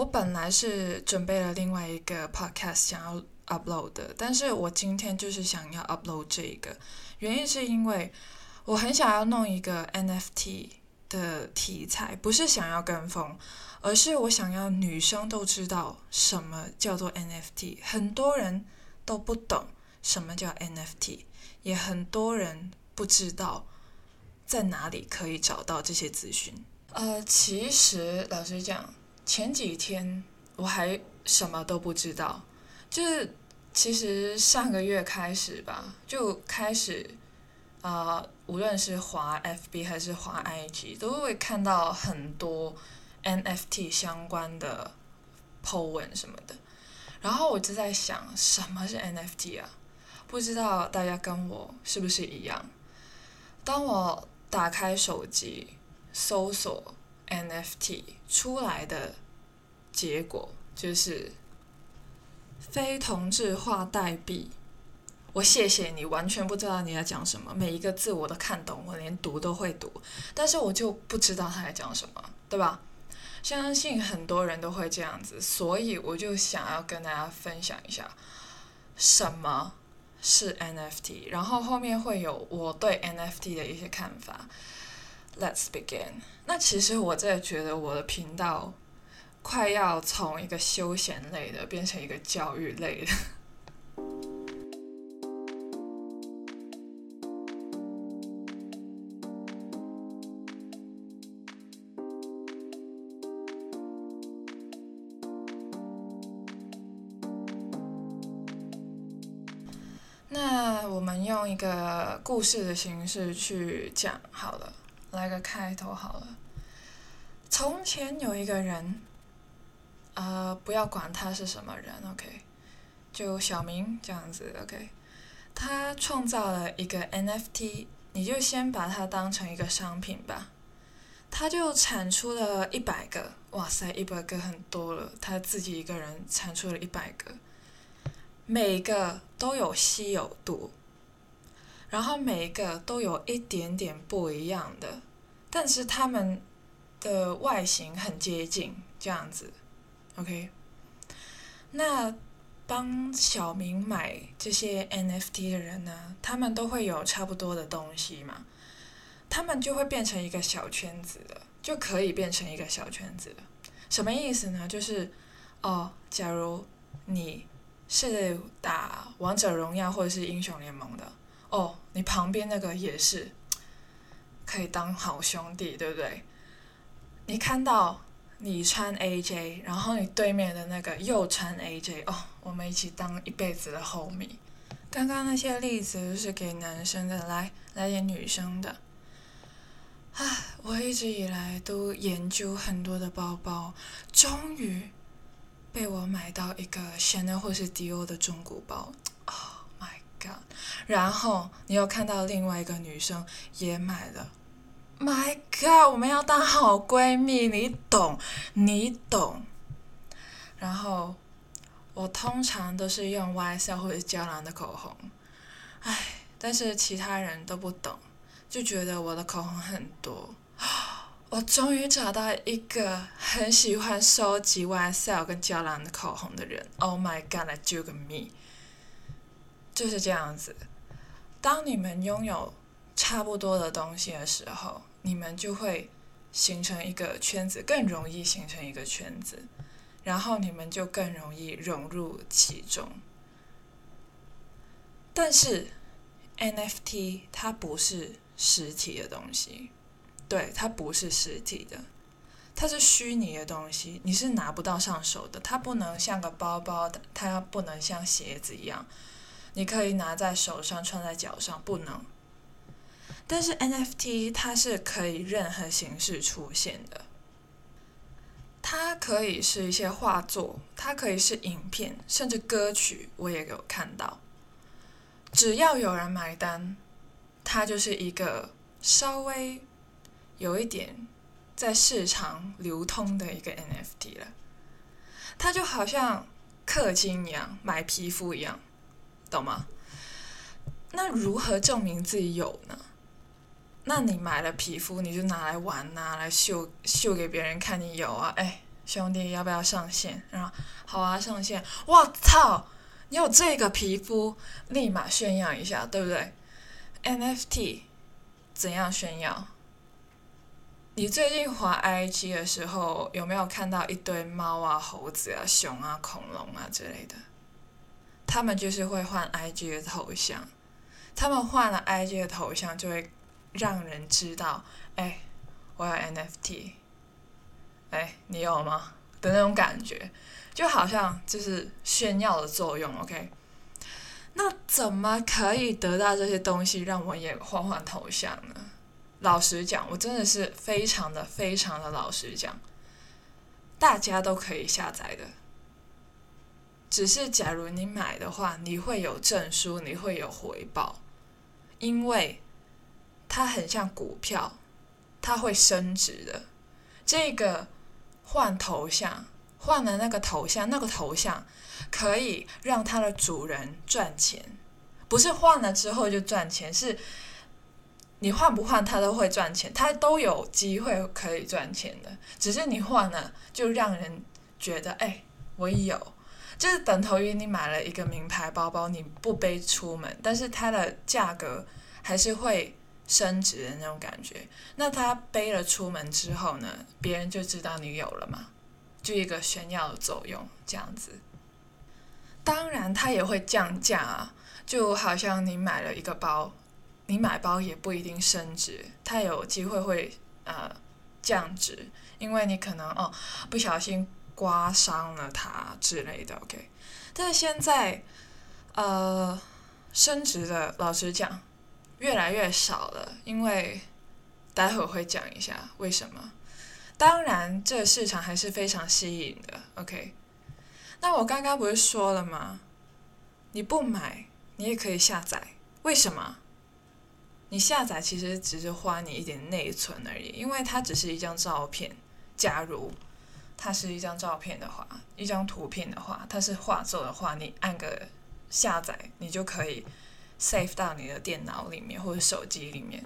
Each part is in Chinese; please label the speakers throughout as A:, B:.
A: 我本来是准备了另外一个 podcast 想要 upload 的，但是我今天就是想要 upload 这一个，原因是因为我很想要弄一个 NFT 的题材，不是想要跟风，而是我想要女生都知道什么叫做 NFT，很多人都不懂什么叫 NFT，也很多人不知道在哪里可以找到这些资讯。呃，其实老实讲。前几天我还什么都不知道，就是其实上个月开始吧，就开始啊，无论是滑 FB 还是滑 IG，都会看到很多 NFT 相关的 po 文什么的。然后我就在想，什么是 NFT 啊？不知道大家跟我是不是一样？当我打开手机搜索。NFT 出来的结果就是非同质化代币。我谢谢你，完全不知道你在讲什么，每一个字我都看懂，我连读都会读，但是我就不知道他在讲什么，对吧？相信很多人都会这样子，所以我就想要跟大家分享一下什么是 NFT，然后后面会有我对 NFT 的一些看法。Let's begin。那其实我在觉得我的频道快要从一个休闲类的变成一个教育类的。那我们用一个故事的形式去讲好了。来个开头好了。从前有一个人，呃，不要管他是什么人，OK，就小明这样子，OK。他创造了一个 NFT，你就先把它当成一个商品吧。他就产出了一百个，哇塞，一百个很多了。他自己一个人产出了一百个，每一个都有稀有度。然后每一个都有一点点不一样的，但是它们的外形很接近，这样子，OK。那帮小明买这些 NFT 的人呢，他们都会有差不多的东西嘛，他们就会变成一个小圈子了，就可以变成一个小圈子了。什么意思呢？就是哦，假如你是打王者荣耀或者是英雄联盟的。哦，你旁边那个也是可以当好兄弟，对不对？你看到你穿 AJ，然后你对面的那个又穿 AJ，哦，我们一起当一辈子的 homie。刚刚那些例子是给男生的，来来点女生的。唉，我一直以来都研究很多的包包，终于被我买到一个 Chanel 或是 Dior 的中古包。然后你又看到另外一个女生也买了，My God，我们要当好闺蜜，你懂，你懂。然后我通常都是用 YSL 或者娇兰的口红，唉，但是其他人都不懂，就觉得我的口红很多。我终于找到一个很喜欢收集 YSL 跟娇兰的口红的人，Oh my God，来救个命！就是这样子，当你们拥有差不多的东西的时候，你们就会形成一个圈子，更容易形成一个圈子，然后你们就更容易融入其中。但是 NFT 它不是实体的东西，对，它不是实体的，它是虚拟的东西，你是拿不到上手的，它不能像个包包的，它不能像鞋子一样。你可以拿在手上，穿在脚上，不能。但是 NFT 它是可以任何形式出现的，它可以是一些画作，它可以是影片，甚至歌曲，我也有看到。只要有人买单，它就是一个稍微有一点在市场流通的一个 NFT 了。它就好像氪金一样，买皮肤一样。懂吗？那如何证明自己有呢？那你买了皮肤，你就拿来玩，呐来秀秀给别人看，你有啊？哎，兄弟，要不要上线？然后好啊，上线。我操，你有这个皮肤，立马炫耀一下，对不对？NFT 怎样炫耀？你最近滑 IG 的时候，有没有看到一堆猫啊、猴子啊、熊啊、恐龙啊之类的？他们就是会换 IG 的头像，他们换了 IG 的头像，就会让人知道，哎，我有 NFT，哎，你有吗？的那种感觉，就好像就是炫耀的作用。OK，那怎么可以得到这些东西，让我也换换头像呢？老实讲，我真的是非常的、非常的老实讲，大家都可以下载的。只是假如你买的话，你会有证书，你会有回报，因为它很像股票，它会升值的。这个换头像，换了那个头像，那个头像可以让它的主人赚钱，不是换了之后就赚钱，是。你换不换，它都会赚钱，它都有机会可以赚钱的。只是你换了，就让人觉得，哎，我有，就是等同于你买了一个名牌包包，你不背出门，但是它的价格还是会升值的那种感觉。那他背了出门之后呢，别人就知道你有了嘛，就一个炫耀的作用这样子。当然，它也会降价啊，就好像你买了一个包。你买包也不一定升值，它有机会会呃降值，因为你可能哦不小心刮伤了它之类的，OK。但是现在呃升值的，老实讲越来越少了，因为待会会讲一下为什么。当然，这个市场还是非常吸引的，OK。那我刚刚不是说了吗？你不买，你也可以下载，为什么？你下载其实只是花你一点内存而已，因为它只是一张照片。假如它是一张照片的话，一张图片的话，它是画作的话，你按个下载，你就可以 save 到你的电脑里面或者手机里面。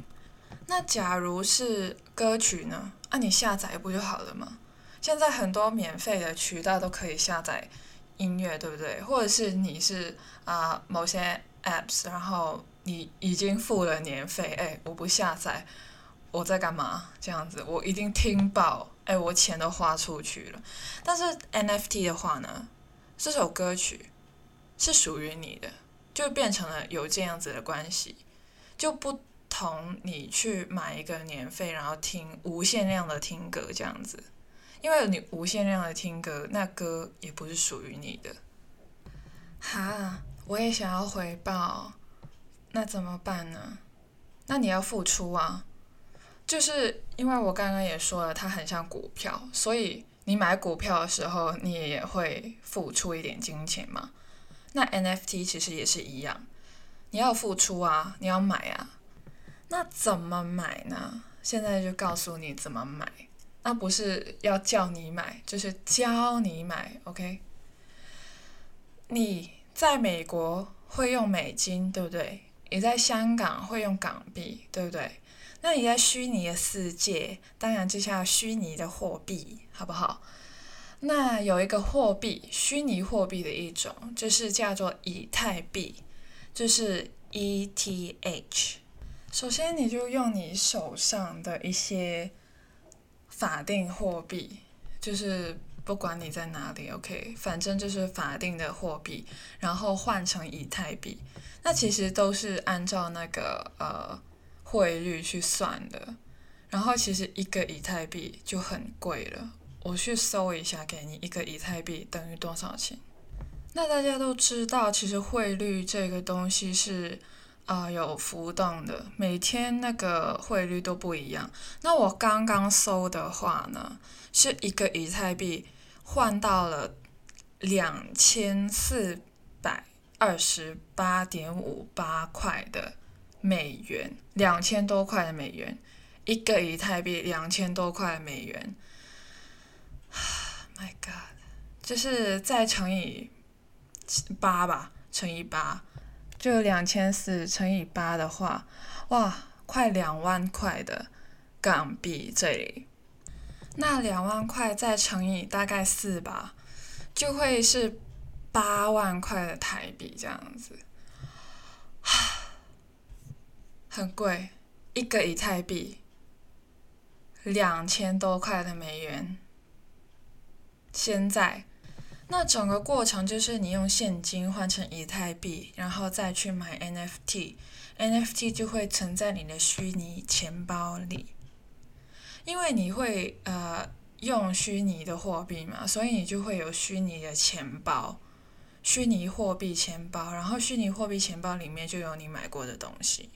A: 那假如是歌曲呢？啊，你下载不就好了吗？现在很多免费的渠道都可以下载音乐，对不对？或者是你是啊某些 apps，然后。你已经付了年费，哎，我不下载，我在干嘛？这样子，我一定听爆，哎，我钱都花出去了。但是 NFT 的话呢，这首歌曲是属于你的，就变成了有这样子的关系，就不同你去买一个年费，然后听无限量的听歌这样子，因为你无限量的听歌，那歌也不是属于你的。哈，我也想要回报。那怎么办呢？那你要付出啊，就是因为我刚刚也说了，它很像股票，所以你买股票的时候，你也会付出一点金钱嘛。那 NFT 其实也是一样，你要付出啊，你要买啊。那怎么买呢？现在就告诉你怎么买，那不是要叫你买，就是教你买，OK？你在美国会用美金，对不对？你在香港会用港币，对不对？那你在虚拟的世界，当然就像虚拟的货币，好不好？那有一个货币，虚拟货币的一种，就是叫做以太币，就是 ETH。首先，你就用你手上的一些法定货币，就是不管你在哪里，OK，反正就是法定的货币，然后换成以太币。那其实都是按照那个呃汇率去算的，然后其实一个以太币就很贵了。我去搜一下，给你一个以太币等于多少钱？那大家都知道，其实汇率这个东西是啊有浮动的，每天那个汇率都不一样。那我刚刚搜的话呢，是一个以太币换到了两千四百。二十八点五八块的美元，两千多块的美元，一个以太币两千多块美元。My God，就是再乘以八吧，乘以八，就两千四乘以八的话，哇，快两万块的港币这里。那两万块再乘以大概四吧，就会是八万块的台币这样子，很贵，一个以太币两千多块的美元。现在，那整个过程就是你用现金换成以太币，然后再去买 NFT，NFT 就会存在你的虚拟钱包里。因为你会呃用虚拟的货币嘛，所以你就会有虚拟的钱包，虚拟货币钱包，然后虚拟货币钱包里面就有你买过的东西。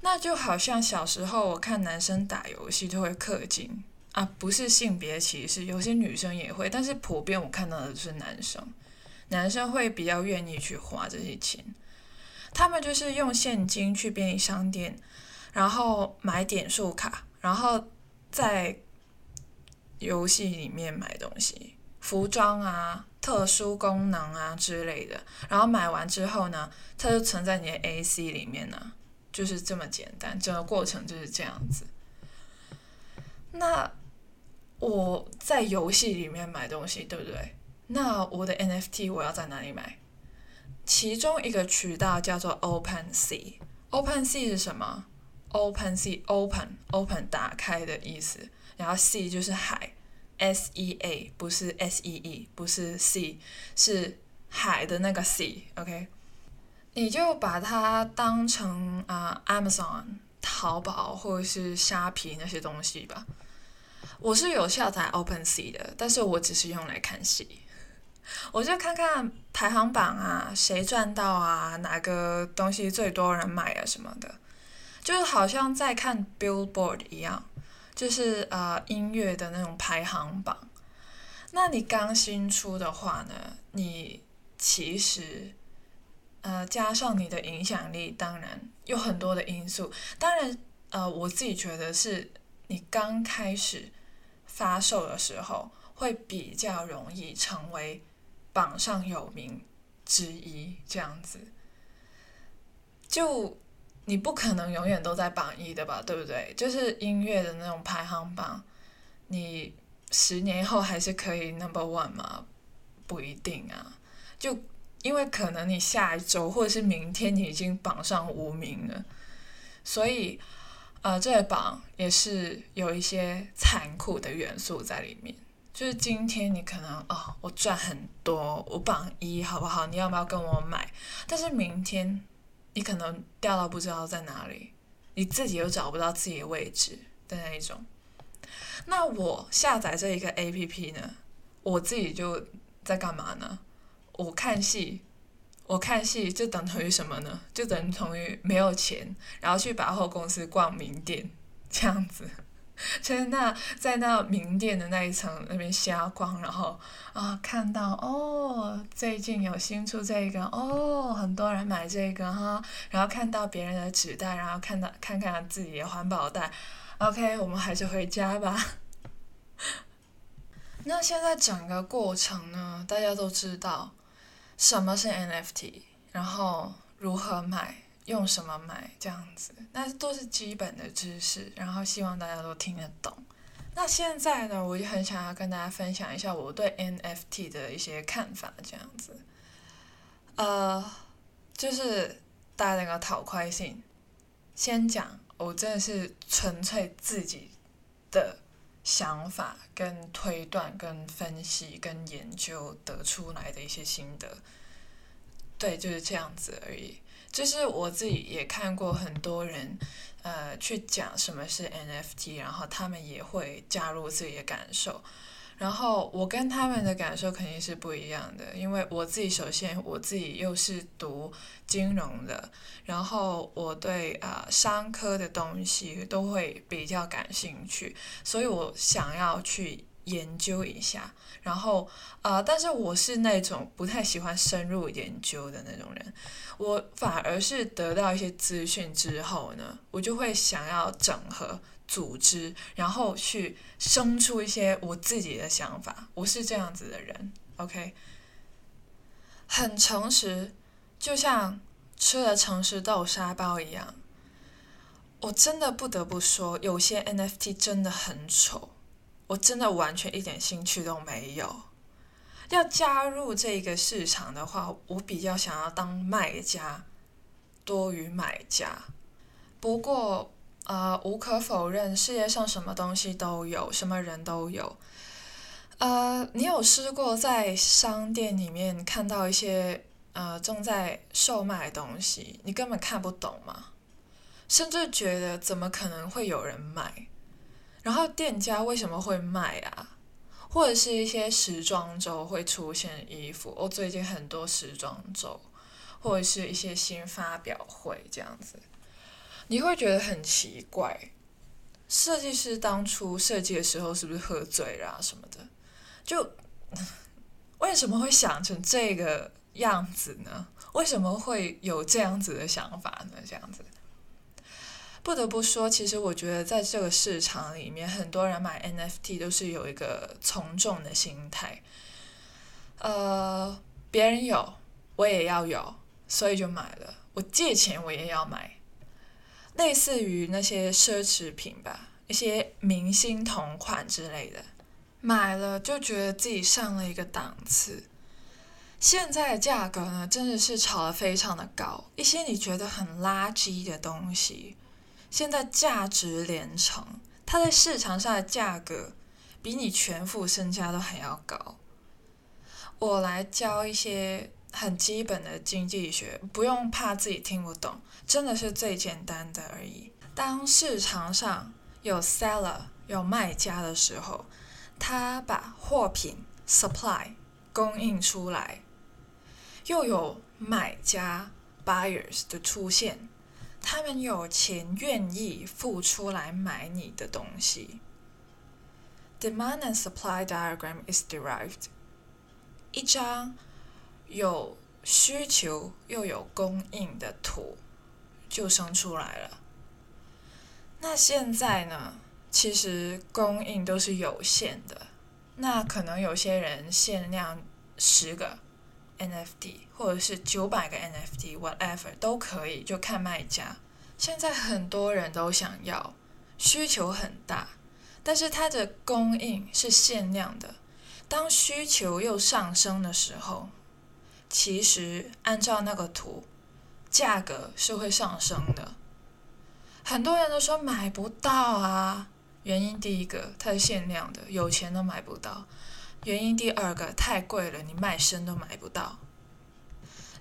A: 那就好像小时候我看男生打游戏就会氪金啊，不是性别歧视，有些女生也会，但是普遍我看到的是男生，男生会比较愿意去花这些钱，他们就是用现金去便利商店，然后买点数卡。然后在游戏里面买东西，服装啊、特殊功能啊之类的。然后买完之后呢，它就存在你的 AC 里面呢，就是这么简单，整个过程就是这样子。那我在游戏里面买东西，对不对？那我的 NFT 我要在哪里买？其中一个渠道叫做 OpenSea。OpenSea 是什么？Open Sea Open Open 打开的意思，然后 Sea 就是海，S E A 不是 S E E 不是 Sea 是海的那个 Sea，OK？你就把它当成啊 Amazon 淘宝或者是虾皮那些东西吧。我是有下载 Open Sea 的，但是我只是用来看戏，我就看看排行榜啊，谁赚到啊，哪个东西最多人买啊什么的。就是好像在看 Billboard 一样，就是呃音乐的那种排行榜。那你刚新出的话呢，你其实呃加上你的影响力，当然有很多的因素。当然呃我自己觉得是你刚开始发售的时候，会比较容易成为榜上有名之一这样子。就。你不可能永远都在榜一的吧，对不对？就是音乐的那种排行榜，你十年后还是可以 number one 吗？不一定啊。就因为可能你下一周或者是明天你已经榜上无名了，所以呃，这个榜也是有一些残酷的元素在里面。就是今天你可能哦，我赚很多，我榜一好不好？你要不要跟我买？但是明天。你可能掉到不知道在哪里，你自己又找不到自己的位置的那一种。那我下载这一个 A P P 呢，我自己就在干嘛呢？我看戏，我看戏就等同于什么呢？就等同于没有钱，然后去百货公司逛名店这样子。就是那在那名店的那一层那边瞎逛，然后啊看到哦最近有新出这个哦很多人买这个哈，然后看到别人的纸袋，然后看到看看自己的环保袋，OK 我们还是回家吧。那现在整个过程呢，大家都知道什么是 NFT，然后如何买。用什么买这样子，那都是基本的知识，然后希望大家都听得懂。那现在呢，我就很想要跟大家分享一下我对 NFT 的一些看法，这样子。呃，就是带那个讨快性，先讲我真的是纯粹自己的想法、跟推断、跟分析、跟研究得出来的一些心得。对，就是这样子而已。就是我自己也看过很多人，呃，去讲什么是 NFT，然后他们也会加入自己的感受，然后我跟他们的感受肯定是不一样的，因为我自己首先我自己又是读金融的，然后我对啊商科的东西都会比较感兴趣，所以我想要去。研究一下，然后啊，但是我是那种不太喜欢深入研究的那种人，我反而是得到一些资讯之后呢，我就会想要整合、组织，然后去生出一些我自己的想法。我是这样子的人，OK，很诚实，就像吃了诚实豆沙包一样。我真的不得不说，有些 NFT 真的很丑。我真的完全一点兴趣都没有。要加入这个市场的话，我比较想要当卖家多于买家。不过，呃，无可否认，世界上什么东西都有，什么人都有。呃，你有试过在商店里面看到一些呃正在售卖的东西，你根本看不懂吗？甚至觉得怎么可能会有人买？然后店家为什么会卖啊？或者是一些时装周会出现衣服，哦，最近很多时装周，或者是一些新发表会这样子，你会觉得很奇怪，设计师当初设计的时候是不是喝醉了什么的？就 为什么会想成这个样子呢？为什么会有这样子的想法呢？这样子，不得不说，其实我觉得在这个市场里面，很多人买 NFT 都是有一个从众的心态。呃，别人有，我也要有，所以就买了。我借钱我也要买，类似于那些奢侈品吧，一些明星同款之类的。买了就觉得自己上了一个档次。现在的价格呢，真的是炒得非常的高。一些你觉得很垃圾的东西，现在价值连城，它在市场上的价格比你全副身家都还要高。我来教一些很基本的经济学，不用怕自己听不懂，真的是最简单的而已。当市场上有 seller 有卖家的时候。他把货品 supply 供应出来，又有买家 buyers 的出现，他们有钱愿意付出来买你的东西。Demand and supply diagram is derived。一张有需求又有供应的土就生出来了。那现在呢？其实供应都是有限的，那可能有些人限量十个 NFT，或者是九百个 NFT，whatever 都可以，就看卖家。现在很多人都想要，需求很大，但是它的供应是限量的。当需求又上升的时候，其实按照那个图，价格是会上升的。很多人都说买不到啊。原因第一个，它是限量的，有钱都买不到；原因第二个，太贵了，你卖身都买不到。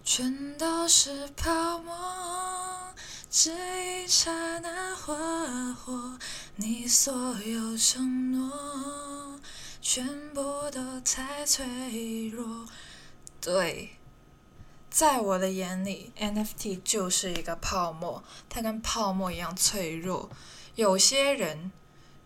A: 全都是泡沫，这一刹那花火，你所有承诺，全部都太脆弱。对，在我的眼里，NFT 就是一个泡沫，它跟泡沫一样脆弱。有些人。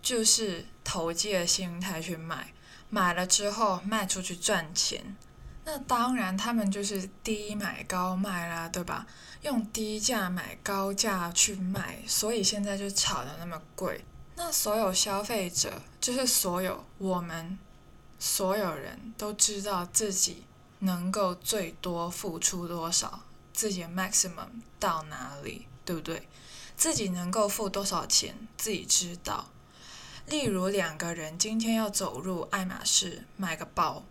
A: 就是投机的心态去买，买了之后卖出去赚钱，那当然他们就是低买高卖啦，对吧？用低价买高价去卖，所以现在就炒的那么贵。那所有消费者，就是所有我们所有人都知道自己能够最多付出多少，自己的 maximum 到哪里，对不对？自己能够付多少钱，自己知道。例如两个人今天要走入爱马仕买个包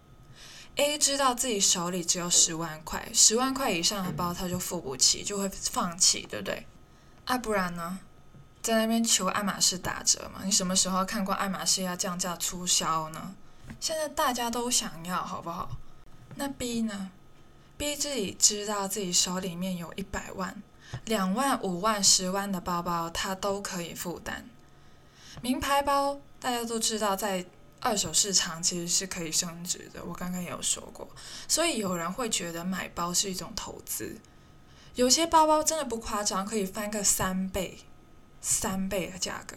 A: ，A 知道自己手里只有十万块，十万块以上的包他就付不起，就会放弃，对不对？啊，不然呢，在那边求爱马仕打折嘛？你什么时候看过爱马仕要降价促销呢？现在大家都想要，好不好？那 B 呢？B 自己知道自己手里面有一百万、两万、五万、十万的包包，他都可以负担。名牌包大家都知道，在二手市场其实是可以升值的。我刚刚也有说过，所以有人会觉得买包是一种投资。有些包包真的不夸张，可以翻个三倍、三倍的价格。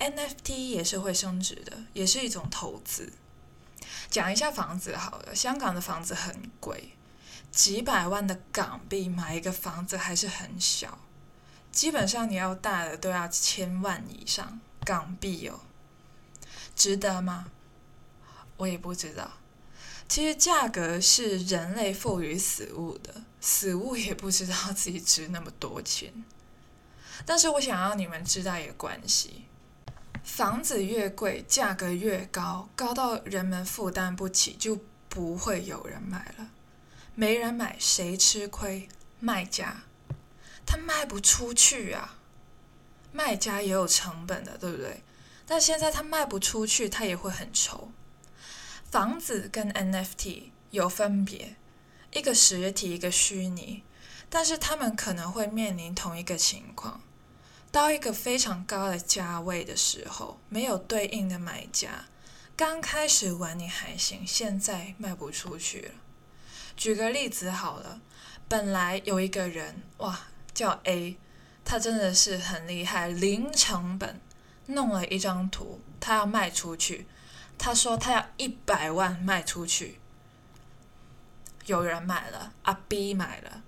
A: NFT 也是会升值的，也是一种投资。讲一下房子好了，香港的房子很贵，几百万的港币买一个房子还是很小。基本上你要大的都要千万以上港币哦，值得吗？我也不知道。其实价格是人类赋予死物的，死物也不知道自己值那么多钱。但是我想要你们知道一个关系：房子越贵，价格越高，高到人们负担不起，就不会有人买了。没人买，谁吃亏？卖家，他卖不出去啊。卖家也有成本的，对不对？但现在他卖不出去，他也会很愁。房子跟 NFT 有分别，一个实体，一个虚拟，但是他们可能会面临同一个情况。到一个非常高的价位的时候，没有对应的买家。刚开始玩你还行，现在卖不出去了。举个例子好了，本来有一个人哇，叫 A，他真的是很厉害，零成本弄了一张图，他要卖出去。他说他要一百万卖出去，有人买了，啊 B 买了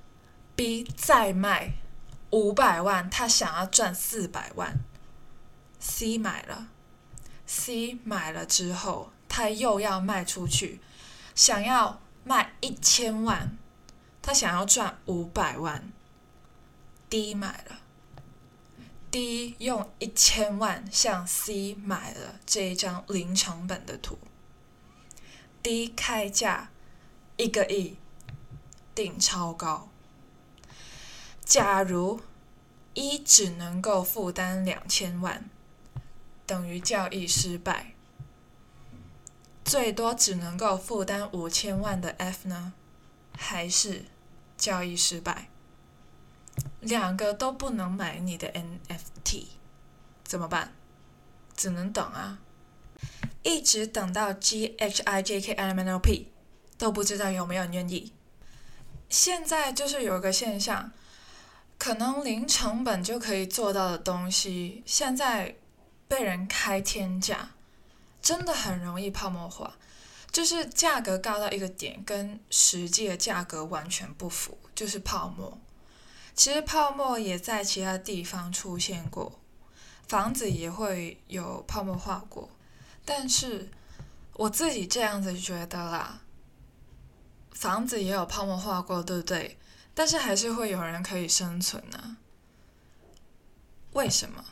A: ，B 再卖。五百万，他想要赚四百万。C 买了，C 买了之后，他又要卖出去，想要卖一千万，他想要赚五百万。D 买了，D 用一千万向 C 买了这一张零成本的图。D 开价一个亿，定超高。假如一只能够负担两千万，等于交易失败。最多只能够负担五千万的 F 呢，还是交易失败？两个都不能买你的 NFT，怎么办？只能等啊，一直等到 G H I J K L M N O P，都不知道有没有人愿意。现在就是有一个现象。可能零成本就可以做到的东西，现在被人开天价，真的很容易泡沫化。就是价格高到一个点，跟实际的价格完全不符，就是泡沫。其实泡沫也在其他地方出现过，房子也会有泡沫化过。但是我自己这样子觉得啦，房子也有泡沫化过，对不对？但是还是会有人可以生存呢？为什么？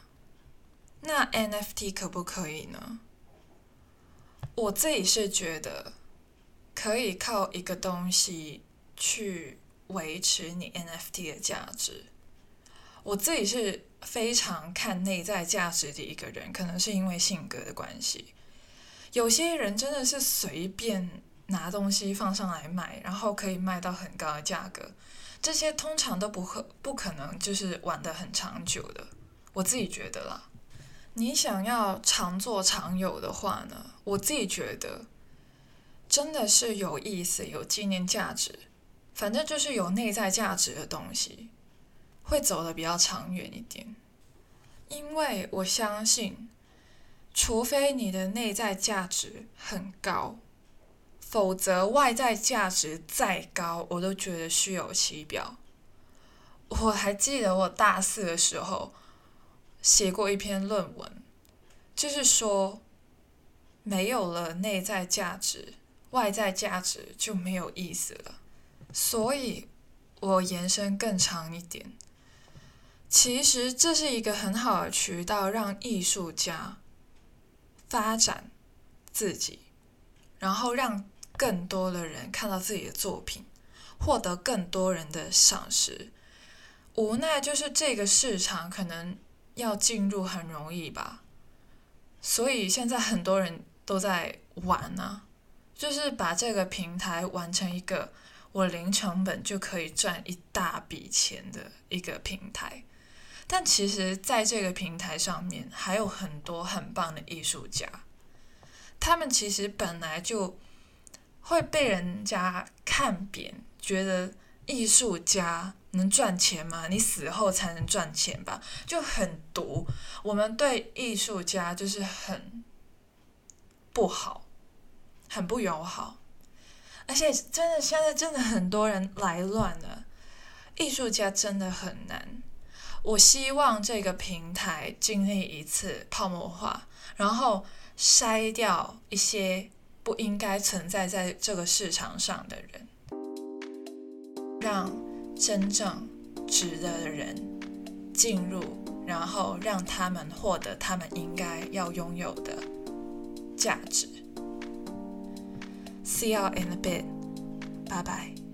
A: 那 NFT 可不可以呢？我自己是觉得可以靠一个东西去维持你 NFT 的价值。我自己是非常看内在价值的一个人，可能是因为性格的关系。有些人真的是随便拿东西放上来卖，然后可以卖到很高的价格。这些通常都不可不可能，就是玩的很长久的。我自己觉得啦，你想要常做常有的话呢，我自己觉得真的是有意思、有纪念价值，反正就是有内在价值的东西，会走的比较长远一点。因为我相信，除非你的内在价值很高。否则，外在价值再高，我都觉得虚有其表。我还记得我大四的时候写过一篇论文，就是说，没有了内在价值，外在价值就没有意思了。所以，我延伸更长一点，其实这是一个很好的渠道，让艺术家发展自己，然后让。更多的人看到自己的作品，获得更多人的赏识。无奈就是这个市场可能要进入很容易吧，所以现在很多人都在玩呢，就是把这个平台玩成一个我零成本就可以赚一大笔钱的一个平台。但其实，在这个平台上面还有很多很棒的艺术家，他们其实本来就。会被人家看扁，觉得艺术家能赚钱吗？你死后才能赚钱吧，就很毒。我们对艺术家就是很不好，很不友好，而且真的现在真的很多人来乱了，艺术家真的很难。我希望这个平台经历一次泡沫化，然后筛掉一些。不应该存在在这个市场上的人，让真正值得的人进入，然后让他们获得他们应该要拥有的价值。See you in a bit，拜拜。